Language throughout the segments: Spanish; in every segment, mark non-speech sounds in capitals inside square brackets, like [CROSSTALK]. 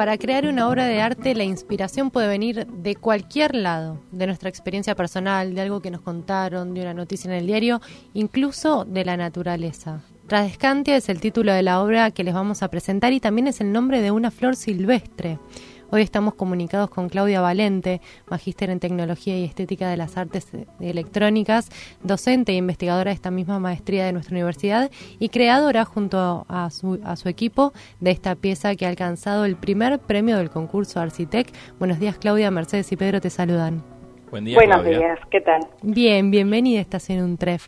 para crear una obra de arte la inspiración puede venir de cualquier lado, de nuestra experiencia personal, de algo que nos contaron, de una noticia en el diario, incluso de la naturaleza. Tradescantia es el título de la obra que les vamos a presentar y también es el nombre de una flor silvestre. Hoy estamos comunicados con Claudia Valente, magíster en Tecnología y Estética de las Artes Electrónicas, docente e investigadora de esta misma maestría de nuestra universidad y creadora junto a su, a su equipo de esta pieza que ha alcanzado el primer premio del concurso Arcitec. Buenos días Claudia, Mercedes y Pedro te saludan. Buen día, Buenos días, ¿qué tal? Bien, bienvenida, estás en un tref.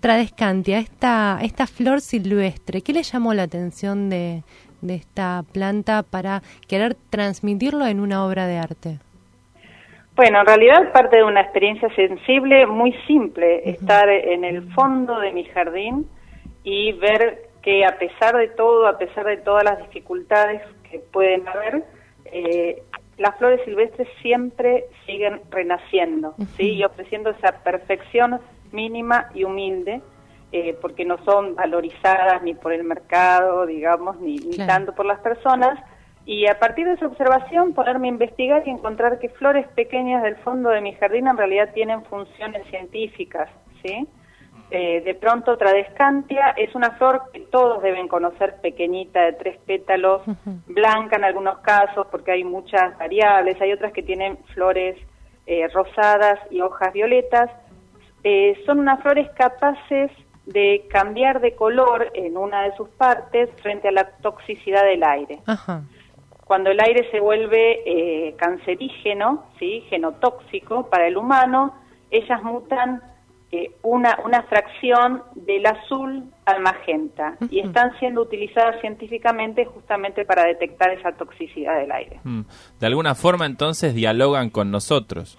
Tradescantia, esta, esta flor silvestre, ¿qué le llamó la atención de, de esta planta para querer transmitirlo en una obra de arte? Bueno, en realidad parte de una experiencia sensible muy simple, estar en el fondo de mi jardín y ver que a pesar de todo, a pesar de todas las dificultades que pueden haber, eh, las flores silvestres siempre siguen renaciendo, ¿sí? Y ofreciendo esa perfección mínima y humilde, eh, porque no son valorizadas ni por el mercado, digamos, ni, ni tanto por las personas. Y a partir de esa observación, ponerme a investigar y encontrar que flores pequeñas del fondo de mi jardín en realidad tienen funciones científicas, ¿sí? Eh, de pronto, Tradescantia es una flor que todos deben conocer, pequeñita, de tres pétalos, blanca en algunos casos, porque hay muchas variables, hay otras que tienen flores eh, rosadas y hojas violetas, eh, son unas flores capaces de cambiar de color en una de sus partes frente a la toxicidad del aire. Cuando el aire se vuelve eh, cancerígeno, ¿sí? genotóxico para el humano, ellas mutan eh, una, una fracción del azul al magenta y están siendo utilizadas científicamente justamente para detectar esa toxicidad del aire. Mm. De alguna forma entonces dialogan con nosotros.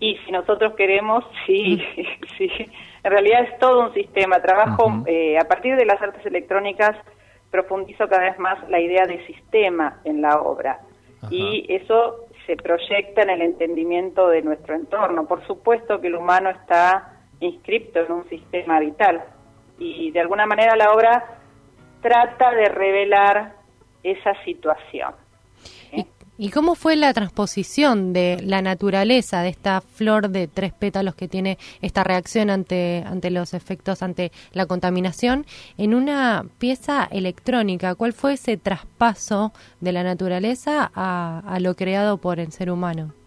Y si nosotros queremos, [LAUGHS] sí, [LAUGHS] sí. En realidad es todo un sistema. Trabajo eh, a partir de las artes electrónicas, profundizo cada vez más la idea de sistema en la obra. Y eso se proyecta en el entendimiento de nuestro entorno. Por supuesto que el humano está inscripto en un sistema vital. Y de alguna manera la obra trata de revelar esa situación. ¿Y cómo fue la transposición de la naturaleza de esta flor de tres pétalos que tiene esta reacción ante, ante los efectos, ante la contaminación, en una pieza electrónica? ¿Cuál fue ese traspaso de la naturaleza a, a lo creado por el ser humano?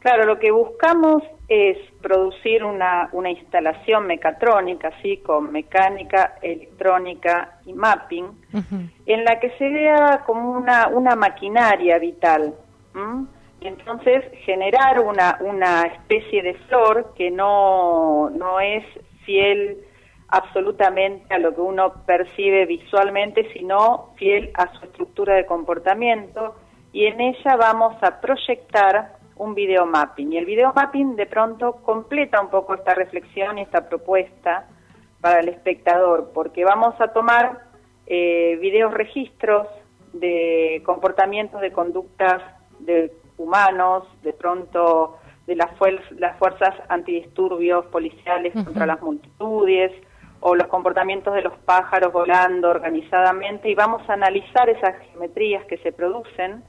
Claro, lo que buscamos es producir una, una instalación mecatrónica, así con mecánica, electrónica y mapping, en la que se vea como una, una maquinaria vital. Y entonces generar una, una especie de flor que no, no es fiel absolutamente a lo que uno percibe visualmente, sino fiel a su estructura de comportamiento, y en ella vamos a proyectar un video mapping. Y el video mapping de pronto completa un poco esta reflexión y esta propuesta para el espectador, porque vamos a tomar eh, videos registros de comportamientos, de conductas de humanos, de pronto de las, las fuerzas antidisturbios policiales contra las multitudes, o los comportamientos de los pájaros volando organizadamente, y vamos a analizar esas geometrías que se producen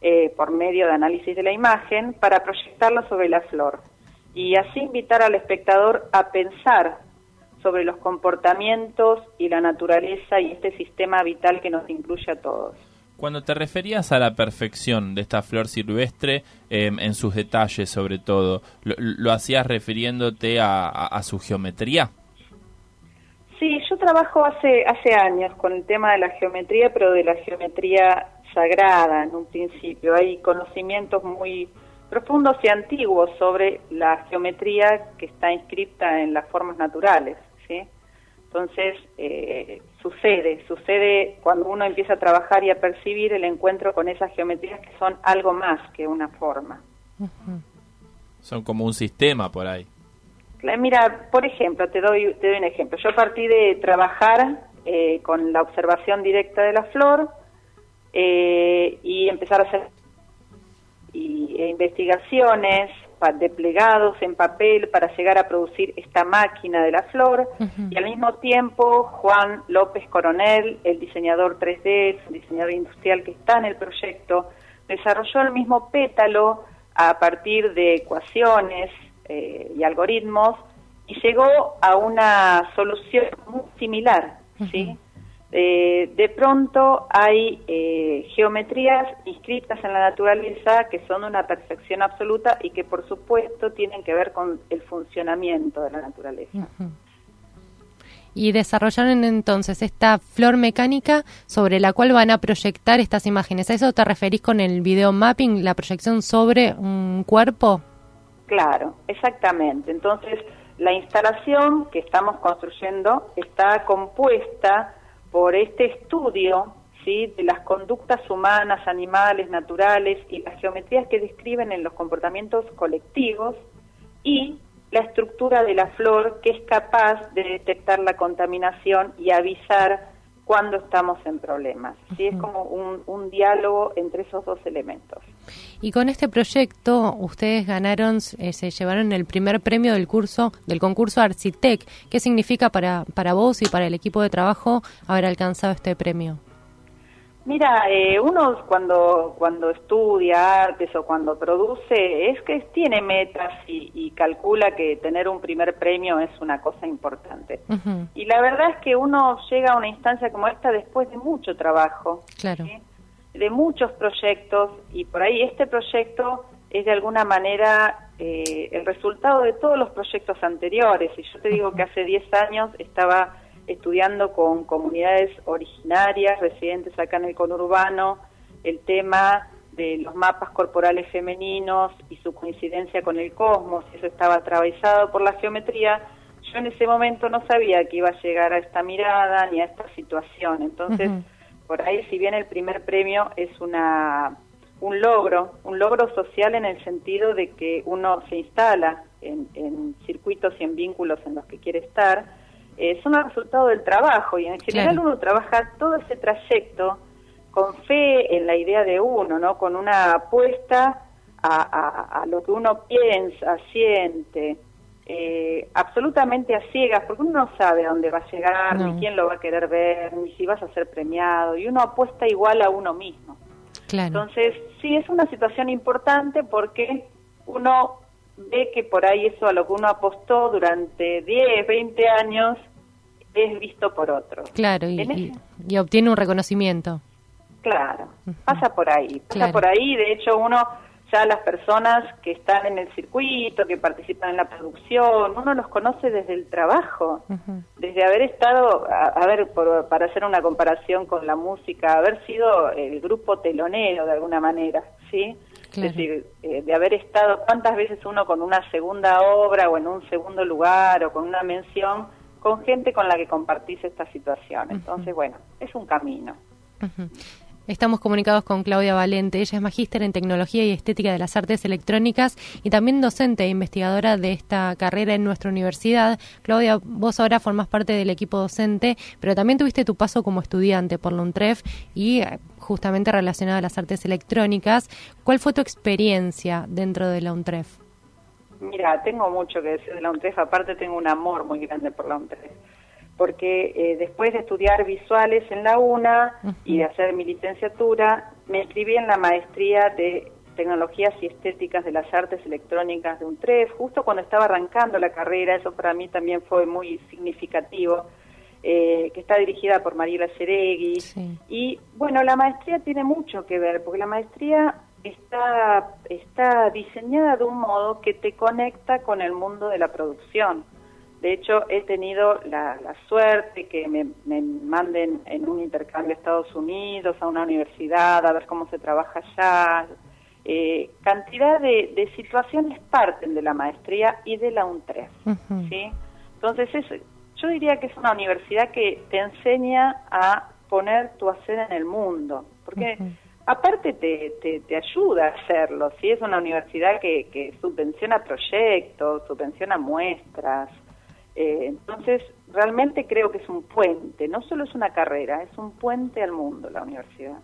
eh, por medio de análisis de la imagen para proyectarla sobre la flor y así invitar al espectador a pensar sobre los comportamientos y la naturaleza y este sistema vital que nos incluye a todos. Cuando te referías a la perfección de esta flor silvestre, em, en sus detalles sobre todo, ¿lo, hacías refiriéndote a, su geometría? Sí, yo trabajo hace, hace años con el tema de la geometría, pero de la geometría sagrada en un principio. Hay conocimientos muy profundos y antiguos sobre la geometría que está inscrita en las formas naturales, ¿sí? Entonces, eh, sucede, sucede cuando uno empieza a trabajar y a percibir el encuentro con esas geometrías que son algo más que una forma. Son como un sistema por ahí. Mira, por ejemplo, te doy, te doy un ejemplo. Yo partí de trabajar eh, con la observación directa de la flor, eh, y empezar a hacer y, e investigaciones desplegados en papel para llegar a producir esta máquina de la flor y al mismo tiempo Juan López Coronel, el diseñador 3D, el diseñador industrial que está en el proyecto, desarrolló el mismo pétalo a partir de ecuaciones eh, y algoritmos y llegó a una solución muy similar, ¿sí? Eh, de pronto hay eh, geometrías inscritas en la naturaleza que son una perfección absoluta y que por supuesto tienen que ver con el funcionamiento de la naturaleza. Y desarrollaron entonces esta flor mecánica sobre la cual van a proyectar estas imágenes. ¿A eso te referís con el video mapping, la proyección sobre un cuerpo? Claro, exactamente. Entonces, la instalación que estamos construyendo está compuesta por este estudio ¿sí? de las conductas humanas, animales, naturales y las geometrías que describen en los comportamientos colectivos y la estructura de la flor que es capaz de detectar la contaminación y avisar cuando estamos en problemas. ¿sí? Es como un, un, diálogo entre esos dos elementos. Y con este proyecto ustedes ganaron, eh, se llevaron el primer premio del curso, del concurso Arcitec. ¿Qué significa para, para vos y para el equipo de trabajo haber alcanzado este premio? Mira, eh, uno cuando cuando estudia artes o cuando produce es que tiene metas y, calcula que tener un primer premio es una cosa importante. Y la verdad es que uno llega a una instancia como esta después de mucho trabajo, claro. De muchos proyectos y por ahí este proyecto es de alguna manera eh, el resultado de todos los proyectos anteriores. Y yo te digo que hace 10 años estaba estudiando con comunidades originarias, residentes acá en el conurbano, el tema de los mapas corporales femeninos y su coincidencia con el cosmos, eso estaba atravesado por la geometría, yo en ese momento no sabía que iba a llegar a esta mirada ni a esta situación. Entonces, por ahí, si bien el primer premio es una un logro, un logro social en el sentido de que uno se instala en, en circuitos y en vínculos en los que quiere estar, eh, son el resultado del trabajo y en general uno trabaja todo ese trayecto con fe en la idea de uno, ¿no? Con una apuesta a, lo que uno piensa, siente, eh, absolutamente a ciegas, porque uno no sabe a dónde va a llegar, ni quién lo va a querer ver, ni si vas a ser premiado, y uno apuesta igual a uno mismo. Entonces, sí, es una situación importante porque uno ve que por ahí eso a lo que uno apostó durante 10, 20 años es visto por otros. Claro, y, y, obtiene un reconocimiento. Claro, pasa por ahí, pasa por ahí, de hecho uno, ya las personas que están en el circuito, que participan en la producción, uno los conoce desde el trabajo, desde haber estado, a, ver, para hacer una comparación con la música, haber sido el grupo telonero de alguna manera, ¿sí? Es decir, eh, de haber estado, ¿cuántas veces uno con una segunda obra o en un segundo lugar o con una mención con gente con la que compartís esta situación. Entonces, bueno, es un camino. Estamos comunicados con Claudia Valente. Ella es magíster en Tecnología y Estética de las Artes Electrónicas y también docente e investigadora de esta carrera en nuestra universidad. Claudia, vos ahora formás parte del equipo docente, pero también tuviste tu paso como estudiante por la UNTREF y eh, justamente relacionada a las artes electrónicas. ¿Cuál fue tu experiencia dentro de la UNTREF? Mira, tengo mucho que decir de la UNTREF, aparte tengo un amor muy grande por la UNTREF, porque eh, después de estudiar visuales en la UNA y de hacer mi licenciatura, me inscribí en la maestría de Tecnologías y Estéticas de las Artes Electrónicas de UNTREF, justo cuando estaba arrancando la carrera, eso para mí también fue muy significativo, eh, que está dirigida por Mariela Ceregui. Y bueno, la maestría tiene mucho que ver, porque la maestría está, está diseñada de un modo que te conecta con el mundo de la producción. De hecho, he tenido la, suerte que me, manden en un intercambio a Estados Unidos, a una universidad, a ver cómo se trabaja allá. Eh, cantidad de, situaciones parten de la maestría y de la UNTREF. ¿sí? Entonces, es, yo diría que es una universidad que te enseña a poner tu hacer en el mundo. Porque aparte te, te, ayuda a hacerlo, si es una universidad que, que subvenciona proyectos, subvenciona muestras, eh, entonces realmente creo que es un puente, no solo es una carrera, es un puente al mundo la universidad.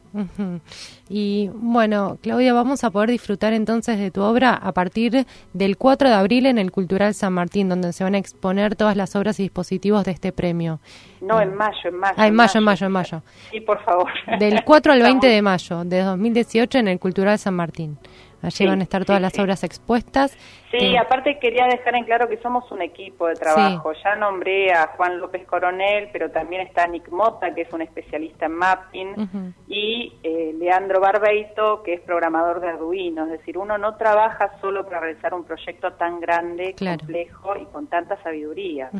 Y bueno, Claudia, vamos a poder disfrutar entonces de tu obra a partir del 4 de abril en el Cultural San Martín, donde se van a exponer todas las obras y dispositivos de este premio. No, en mayo, en mayo. Ah, en mayo, en mayo, en mayo. Sí, por favor. Del 4 al 20 de mayo de 2018 en el Cultural San Martín. Allí van a estar todas las obras expuestas. Sí, eh, aparte quería dejar en claro que somos un equipo de trabajo. Ya nombré a Juan López Coronel, pero también está Nick Mota, que es un especialista en mapping, y eh, Leandro Barbeito, que es programador de Arduino. Es decir, uno no trabaja solo para realizar un proyecto tan grande, complejo y con tanta sabiduría.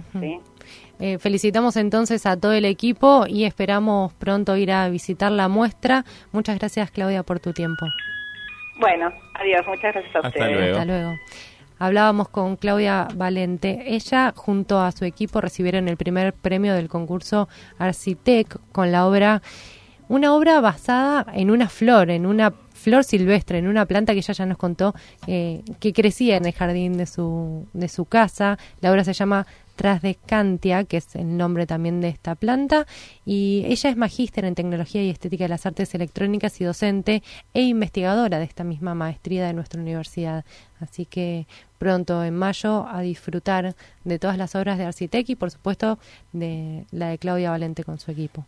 Eh, felicitamos entonces a todo el equipo y esperamos pronto ir a visitar la muestra. Muchas gracias, Claudia, por tu tiempo. Bueno, adiós, muchas gracias a Hasta Luego. Hasta luego. Hablábamos con Claudia Valente. Ella, junto a su equipo, recibieron el primer premio del concurso Arcitec con la obra, una obra basada en una flor, en una flor silvestre, en una planta que ella ya nos contó eh, que crecía en el jardín de su, de su casa. La obra se llama Trasdecantia, que es el nombre también de esta planta, y ella es magíster en tecnología y estética de las artes electrónicas y docente e investigadora de esta misma maestría de nuestra universidad. Así que pronto en mayo a disfrutar de todas las obras de Arcitec y por supuesto de la de Claudia Valente con su equipo.